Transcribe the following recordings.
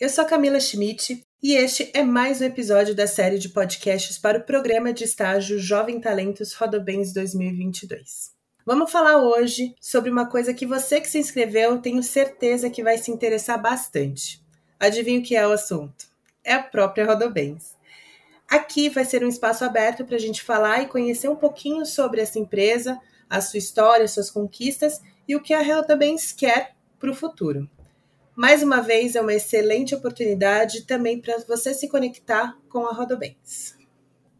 Eu sou Camila Schmidt e este é mais um episódio da série de podcasts para o programa de estágio Jovem Talentos Rodobens 2022. Vamos falar hoje sobre uma coisa que você que se inscreveu tenho certeza que vai se interessar bastante. Adivinha o que é o assunto? É a própria Rodobens. Aqui vai ser um espaço aberto para a gente falar e conhecer um pouquinho sobre essa empresa, a sua história, suas conquistas e o que a Rodobens quer para o futuro. Mais uma vez, é uma excelente oportunidade também para você se conectar com a Rodobens.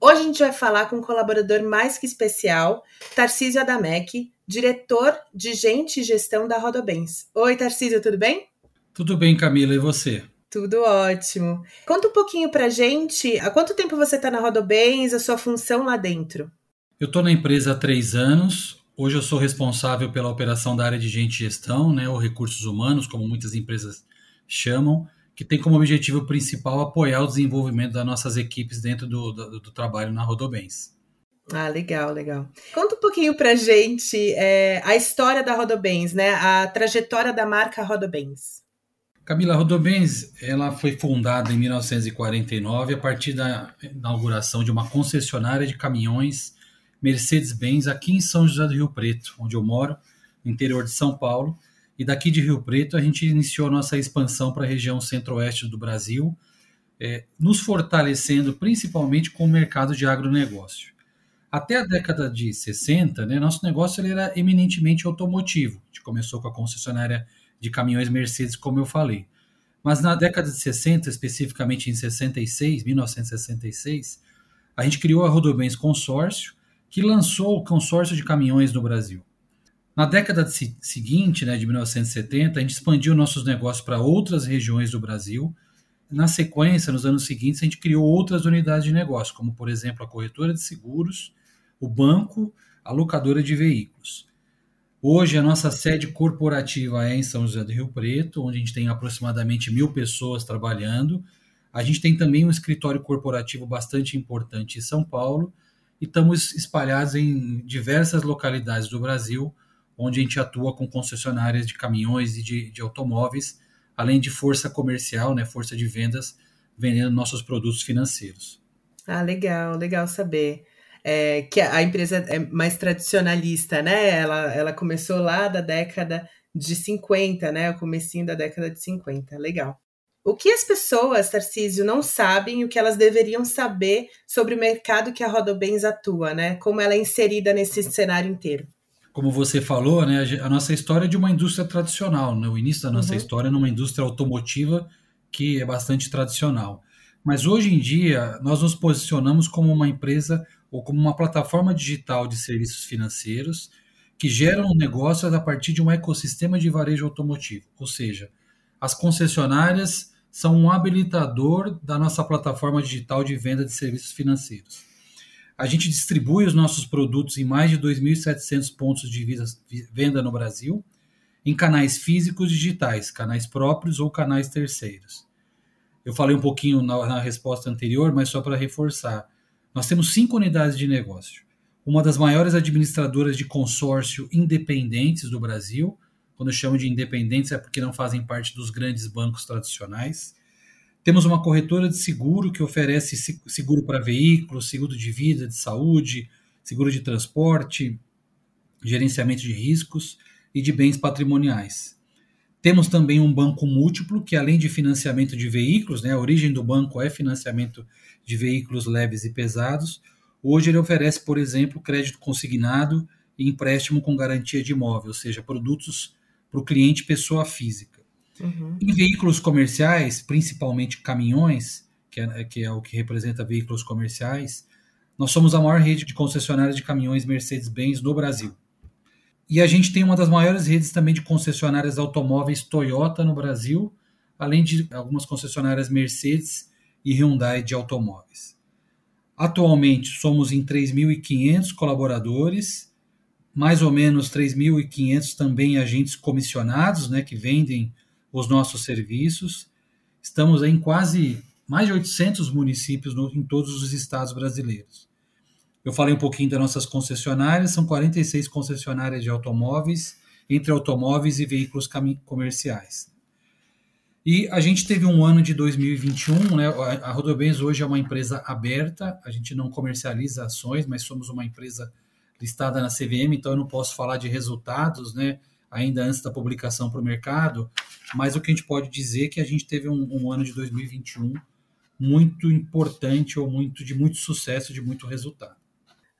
Hoje a gente vai falar com um colaborador mais que especial, Tarcísio Adamec, diretor de Gente e Gestão da Rodobens. Oi, Tarcísio, tudo bem? Tudo bem, Camila, e você? Tudo ótimo. Conta um pouquinho pra gente, há quanto tempo você está na Rodobens, a sua função lá dentro? Eu estou na empresa há três anos, Hoje eu sou responsável pela operação da área de gente e gestão, né, ou recursos humanos, como muitas empresas chamam, que tem como objetivo principal apoiar o desenvolvimento das nossas equipes dentro do, do, do trabalho na Rodobens. Ah, legal, legal. Conta um pouquinho pra gente é, a história da Rodobens, né? A trajetória da marca Rodobens. Camila Rodobens, ela foi fundada em 1949 a partir da inauguração de uma concessionária de caminhões Mercedes-Benz aqui em São José do Rio Preto, onde eu moro, no interior de São Paulo. E daqui de Rio Preto a gente iniciou nossa expansão para a região centro-oeste do Brasil, é, nos fortalecendo principalmente com o mercado de agronegócio. Até a década de 60, né, nosso negócio ele era eminentemente automotivo. A gente começou com a concessionária de caminhões Mercedes, como eu falei. Mas na década de 60, especificamente em 66, 1966, a gente criou a Rodobens Consórcio, que lançou o consórcio de caminhões no Brasil. Na década de seguinte, né, de 1970, a gente expandiu nossos negócios para outras regiões do Brasil. Na sequência, nos anos seguintes, a gente criou outras unidades de negócio, como, por exemplo, a corretora de seguros, o banco, a locadora de veículos. Hoje, a nossa sede corporativa é em São José do Rio Preto, onde a gente tem aproximadamente mil pessoas trabalhando. A gente tem também um escritório corporativo bastante importante em São Paulo e estamos espalhados em diversas localidades do Brasil, onde a gente atua com concessionárias de caminhões e de, de automóveis, além de força comercial, né, força de vendas, vendendo nossos produtos financeiros. Ah, legal, legal saber. É, que a empresa é mais tradicionalista, né? Ela, ela começou lá da década de 50, né? O comecinho da década de 50. Legal. O que as pessoas, Tarcísio, não sabem e o que elas deveriam saber sobre o mercado que a Rodobens atua, né? Como ela é inserida nesse cenário inteiro. Como você falou, né, a nossa história é de uma indústria tradicional, né? o início da nossa uhum. história é numa indústria automotiva que é bastante tradicional. Mas hoje em dia, nós nos posicionamos como uma empresa ou como uma plataforma digital de serviços financeiros que geram negócios a partir de um ecossistema de varejo automotivo. Ou seja, as concessionárias são um habilitador da nossa plataforma digital de venda de serviços financeiros. A gente distribui os nossos produtos em mais de 2.700 pontos de venda no Brasil, em canais físicos e digitais, canais próprios ou canais terceiros. Eu falei um pouquinho na, na resposta anterior, mas só para reforçar. Nós temos cinco unidades de negócio. Uma das maiores administradoras de consórcio independentes do Brasil, quando chamo de independentes é porque não fazem parte dos grandes bancos tradicionais. Temos uma corretora de seguro que oferece seguro para veículos, seguro de vida, de saúde, seguro de transporte, gerenciamento de riscos e de bens patrimoniais. Temos também um banco múltiplo, que além de financiamento de veículos, né, a origem do banco é financiamento de veículos leves e pesados. Hoje ele oferece, por exemplo, crédito consignado e empréstimo com garantia de imóvel, ou seja, produtos para o cliente pessoa física. Uhum. Em veículos comerciais, principalmente caminhões, que é, que é o que representa veículos comerciais, nós somos a maior rede de concessionárias de caminhões Mercedes-Benz no Brasil. E a gente tem uma das maiores redes também de concessionárias automóveis Toyota no Brasil, além de algumas concessionárias Mercedes e Hyundai de automóveis. Atualmente somos em 3.500 colaboradores mais ou menos 3.500 também agentes comissionados, né, que vendem os nossos serviços. Estamos em quase mais de 800 municípios no, em todos os estados brasileiros. Eu falei um pouquinho das nossas concessionárias, são 46 concessionárias de automóveis, entre automóveis e veículos comerciais. E a gente teve um ano de 2021, né? A Rodobens hoje é uma empresa aberta, a gente não comercializa ações, mas somos uma empresa listada na CVM, então eu não posso falar de resultados, né? Ainda antes da publicação para o mercado, mas o que a gente pode dizer é que a gente teve um, um ano de 2021 muito importante ou muito de muito sucesso, de muito resultado.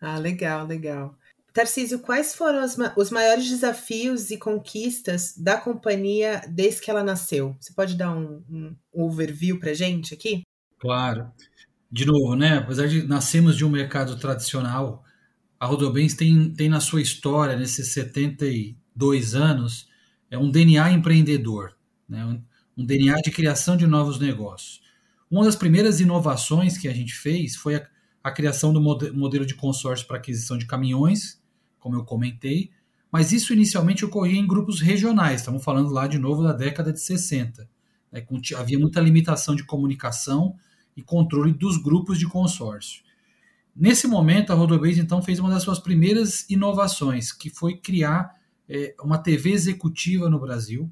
Ah, legal, legal. Tarcísio, quais foram os, os maiores desafios e conquistas da companhia desde que ela nasceu? Você pode dar um, um overview para gente aqui? Claro. De novo, né? Apesar de nascermos de um mercado tradicional, a Rodobens tem, tem na sua história, nesses 72 anos, é um DNA empreendedor, né? um, um DNA de criação de novos negócios. Uma das primeiras inovações que a gente fez foi a, a criação do modelo de consórcio para aquisição de caminhões, como eu comentei, mas isso inicialmente ocorria em grupos regionais, estamos falando lá de novo da década de 60. Né, havia muita limitação de comunicação e controle dos grupos de consórcio. Nesse momento, a Rodobase então fez uma das suas primeiras inovações, que foi criar é, uma TV executiva no Brasil,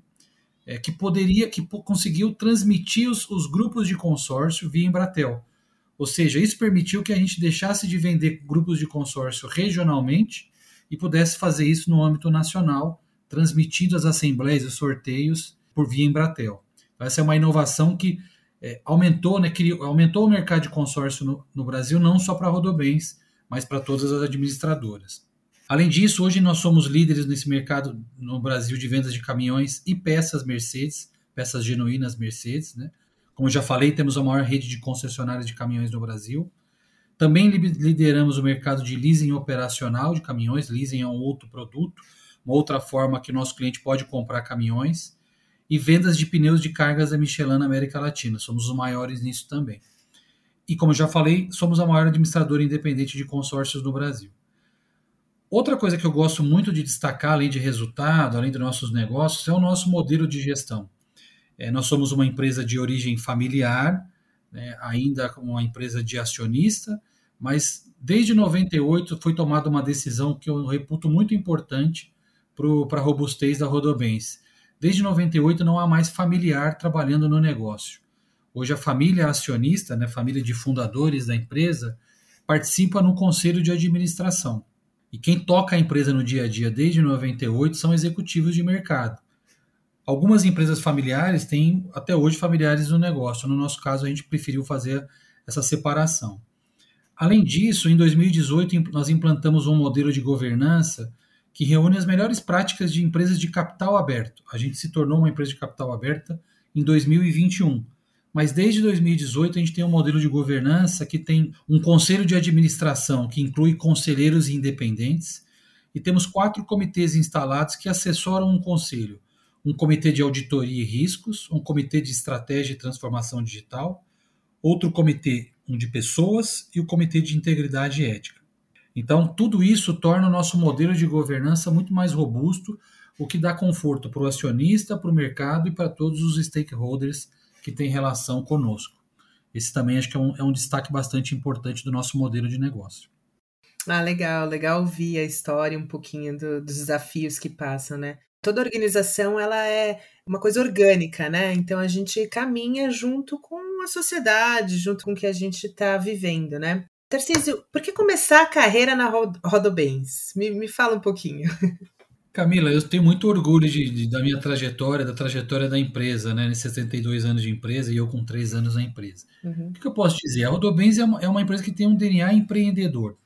é, que poderia, que conseguiu transmitir os, os grupos de consórcio via Embratel. Ou seja, isso permitiu que a gente deixasse de vender grupos de consórcio regionalmente e pudesse fazer isso no âmbito nacional, transmitindo as assembleias e sorteios por via Embratel. Então, essa é uma inovação que é, aumentou, né, criou, aumentou o mercado de consórcio no, no Brasil, não só para Rodobens, mas para todas as administradoras. Além disso, hoje nós somos líderes nesse mercado no Brasil de vendas de caminhões e peças Mercedes, peças genuínas Mercedes. Né? Como já falei, temos a maior rede de concessionárias de caminhões no Brasil. Também lideramos o mercado de leasing operacional de caminhões. Leasing é um outro produto, uma outra forma que nosso cliente pode comprar caminhões. E vendas de pneus de cargas da Michelin na América Latina. Somos os maiores nisso também. E como já falei, somos a maior administradora independente de consórcios no Brasil. Outra coisa que eu gosto muito de destacar, além de resultado, além dos nossos negócios, é o nosso modelo de gestão. É, nós somos uma empresa de origem familiar, né, ainda como uma empresa de acionista, mas desde 98 foi tomada uma decisão que eu reputo muito importante para a robustez da Rodobens. Desde 98 não há mais familiar trabalhando no negócio. Hoje a família acionista, né, família de fundadores da empresa, participa no conselho de administração. E quem toca a empresa no dia a dia desde 98 são executivos de mercado. Algumas empresas familiares têm até hoje familiares no negócio. No nosso caso, a gente preferiu fazer essa separação. Além disso, em 2018, nós implantamos um modelo de governança que reúne as melhores práticas de empresas de capital aberto. A gente se tornou uma empresa de capital aberta em 2021. Mas desde 2018 a gente tem um modelo de governança que tem um conselho de administração que inclui conselheiros independentes e temos quatro comitês instalados que assessoram um conselho um comitê de auditoria e riscos, um comitê de estratégia e transformação digital, outro comitê, um de pessoas e o comitê de integridade e ética. Então, tudo isso torna o nosso modelo de governança muito mais robusto, o que dá conforto para o acionista, para o mercado e para todos os stakeholders que têm relação conosco. Esse também acho que é um, é um destaque bastante importante do nosso modelo de negócio. Ah, legal, legal ouvir a história um pouquinho do, dos desafios que passam, né? toda organização ela é uma coisa orgânica, né? Então a gente caminha junto com a sociedade, junto com o que a gente está vivendo, né? Tarcísio, por que começar a carreira na Rodobens? Me, me fala um pouquinho. Camila, eu tenho muito orgulho de, de, da minha trajetória, da trajetória da empresa, né? 62 anos de empresa e eu com 3 anos na empresa. Uhum. O que, que, eu posso dizer? A Rodobens é uma, é uma, empresa que tem um DNA empreendedor.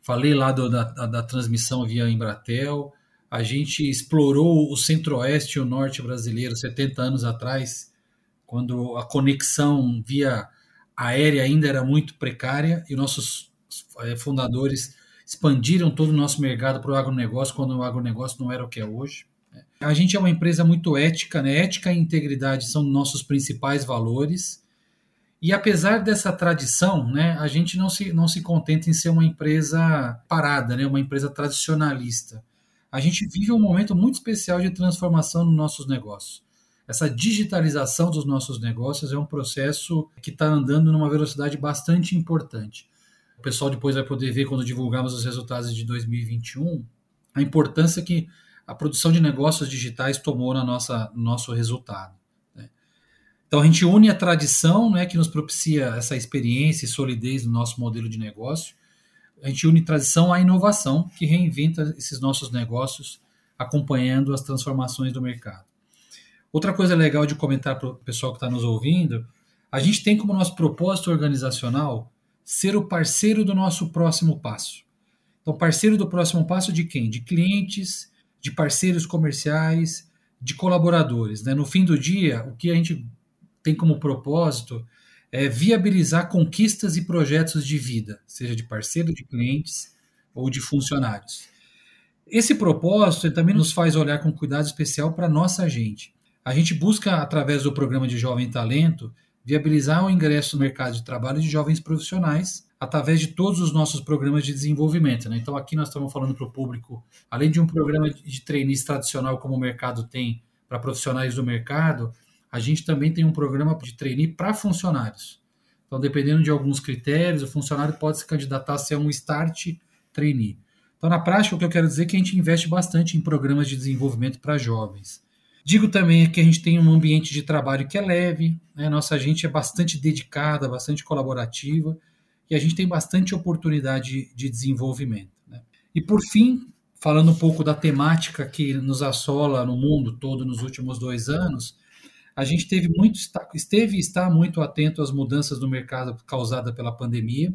Falei lá do, da, da, da transmissão via Embratel, a gente explorou o centro-oeste e o norte brasileiro 70 anos atrás, quando a conexão via aérea ainda era muito precária e nossos eh, fundadores expandiram todo o nosso mercado para o agronegócio quando o agronegócio não era o que é hoje. Né. A gente é uma empresa muito ética, né? ética e integridade são nossos principais valores. E apesar dessa tradição, né, a gente não se, não se contenta em ser uma empresa parada, né, uma empresa tradicionalista a gente vive um momento muito especial de transformação nos nossos negócios. Essa digitalização dos nossos negócios é um processo que está andando numa velocidade bastante importante. O pessoal depois vai poder ver, quando divulgarmos os resultados de 2021, a importância que a produção de negócios digitais tomou na nossa, no nosso resultado. Né? Então a gente une a tradição, né, que nos propicia essa experiência e solidez no nosso modelo de negócio. A gente une tradição à inovação, que reinventa esses nossos negócios acompanhando as transformações do mercado. Outra coisa legal de comentar para o pessoal que está nos ouvindo, a gente tem como nosso propósito organizacional ser o parceiro do nosso próximo passo. Então, parceiro do próximo passo de quem? De clientes, de parceiros comerciais, de colaboradores. Né? No fim do dia, o que a gente tem como propósito é viabilizar conquistas e projetos de vida, seja de parceiro de clientes ou de funcionários. Esse propósito também nos faz olhar com cuidado especial para a nossa gente. A gente busca, através do programa de Jovem Talento, viabilizar o ingresso no mercado de trabalho de jovens profissionais através de todos os nossos programas de desenvolvimento. Né? Então, aqui nós estamos falando para o público, além de um programa de trainees tradicional como o mercado tem para profissionais do mercado, a gente também tem um programa de trainee para funcionários. Então, dependendo de alguns critérios, o funcionário pode se candidatar a ser um start trainee. Então, na prática, o que eu quero dizer é que a gente investe bastante em programas de desenvolvimento para jovens. Digo também que a gente tem um ambiente de trabalho que é leve, né? nossa gente é bastante dedicada, bastante colaborativa e a gente tem bastante oportunidade de desenvolvimento. Né? E por fim, falando um pouco da temática que nos assola no mundo todo nos últimos dois anos, a gente teve muito, esteve e está muito atento às mudanças no mercado causadas pela pandemia.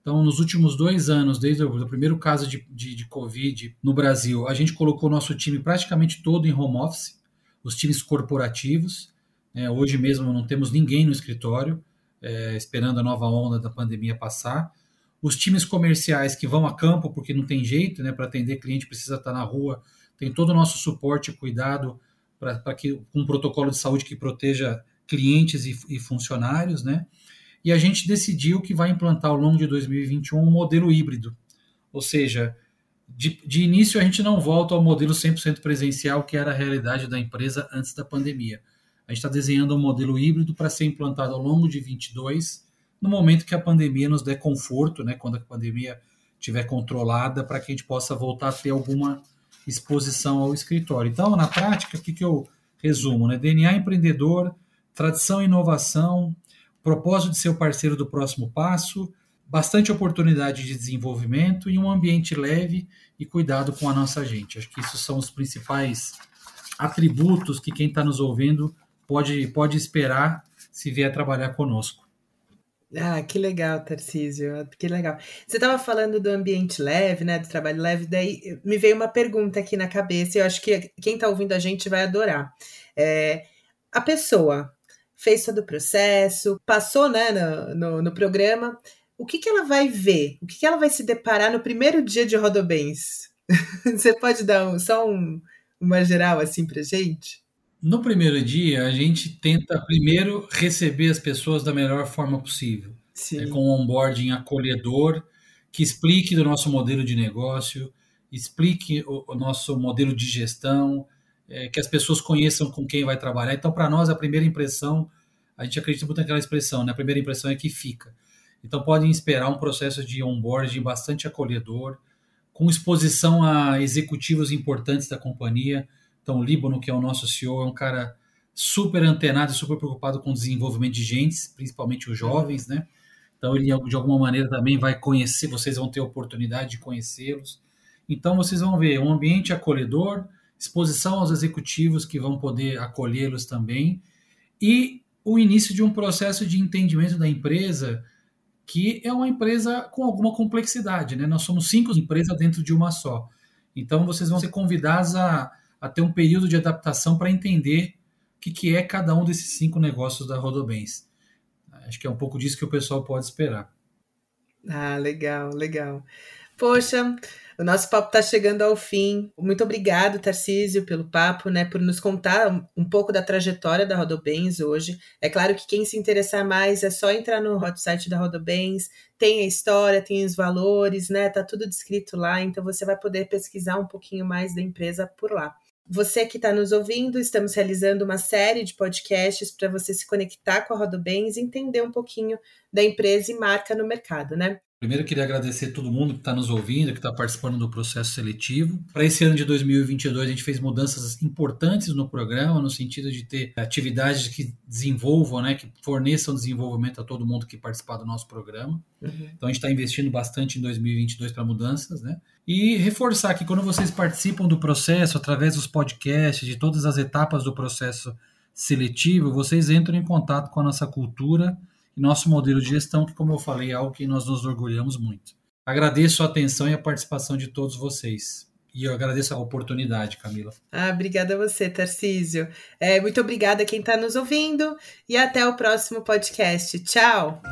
Então, nos últimos dois anos, desde o primeiro caso de, de, de Covid no Brasil, a gente colocou nosso time praticamente todo em home office, os times corporativos. É, hoje mesmo não temos ninguém no escritório, é, esperando a nova onda da pandemia passar. Os times comerciais que vão a campo, porque não tem jeito, né, para atender cliente precisa estar na rua, tem todo o nosso suporte e cuidado para que um protocolo de saúde que proteja clientes e, e, funcionários, né? E a gente decidiu que vai implantar ao longo de 2021 um modelo híbrido, ou seja, de, de início a gente não volta ao modelo 100% presencial que era a realidade da empresa antes da pandemia. A gente está desenhando um modelo híbrido para ser implantado ao longo de 22, no momento que a pandemia nos der conforto, né? Quando a pandemia estiver controlada, para que a gente possa voltar a ter alguma exposição ao escritório. Então, na prática, o que, que eu resumo? Né? DNA empreendedor, tradição e inovação, propósito de ser o parceiro do próximo passo, bastante oportunidade de desenvolvimento e um ambiente leve e cuidado com a nossa gente. Acho que esses são os principais atributos que quem está nos ouvindo pode, pode esperar se vier trabalhar conosco. Ah, que legal, Tarcísio, que legal. Você estava falando do ambiente leve, né, do trabalho leve, daí me veio uma pergunta aqui na cabeça, e eu acho que quem está ouvindo a gente vai adorar. É, a pessoa fez todo o processo, passou né, no, no, no programa, o que, que ela vai ver? O que, que ela vai se deparar no primeiro dia de Rodobens? Você pode dar um, só um, uma geral assim para gente? No primeiro dia, a gente tenta primeiro receber as pessoas da melhor forma possível. É, com um onboarding acolhedor, que explique do nosso modelo de negócio, explique o, o nosso modelo de gestão, é, que as pessoas conheçam com quem vai trabalhar. Então, para nós, a primeira impressão, a gente acredita muito naquela expressão, né? a primeira impressão é que fica. Então, podem esperar um processo de onboarding bastante acolhedor, com exposição a executivos importantes da companhia, então, o Líbano, que é o nosso CEO, é um cara super antenado e super preocupado com o desenvolvimento de gentes, principalmente os jovens, né? Então, ele de alguma maneira também vai conhecer, vocês vão ter a oportunidade de conhecê-los. Então, vocês vão ver um ambiente acolhedor, exposição aos executivos que vão poder acolhê-los também, e o início de um processo de entendimento da empresa, que é uma empresa com alguma complexidade, né? Nós somos cinco empresas dentro de uma só. Então, vocês vão ser convidados a a ter um período de adaptação para entender o que, que é cada um desses cinco negócios da Rodobens. Acho que é um pouco disso que o pessoal pode esperar. Ah, legal, legal. Poxa, o nosso papo está chegando ao fim. Muito obrigado, Tarcísio, pelo papo, né, por nos contar um pouco da trajetória da Rodobens hoje. É claro que quem se interessar mais é só entrar no site da Rodobens, tem a história, tem os valores, né, tá tudo descrito lá, então você vai poder pesquisar um pouquinho mais da empresa por lá. Você que está nos ouvindo, estamos realizando uma série de podcasts para você se conectar com a Rodobens e entender um pouquinho da empresa e marca no mercado, né? Primeiro, queria agradecer a todo mundo que está nos ouvindo, que está participando do processo seletivo. Para esse ano de 2022, a gente fez mudanças importantes no programa, no sentido de ter atividades que desenvolvam, né, que forneçam desenvolvimento a todo mundo que participar do nosso programa. Uhum. Então, a gente está investindo bastante em 2022 para mudanças, né? E reforçar que quando vocês participam do processo, através dos podcasts, de todas as etapas do processo seletivo, vocês entram em contato com a nossa cultura e nosso modelo de gestão, que, como eu falei, é algo que nós nos orgulhamos muito. Agradeço a atenção e a participação de todos vocês. E eu agradeço a oportunidade, Camila. Ah, obrigada a você, Tarcísio. É, muito obrigada a quem está nos ouvindo e até o próximo podcast. Tchau!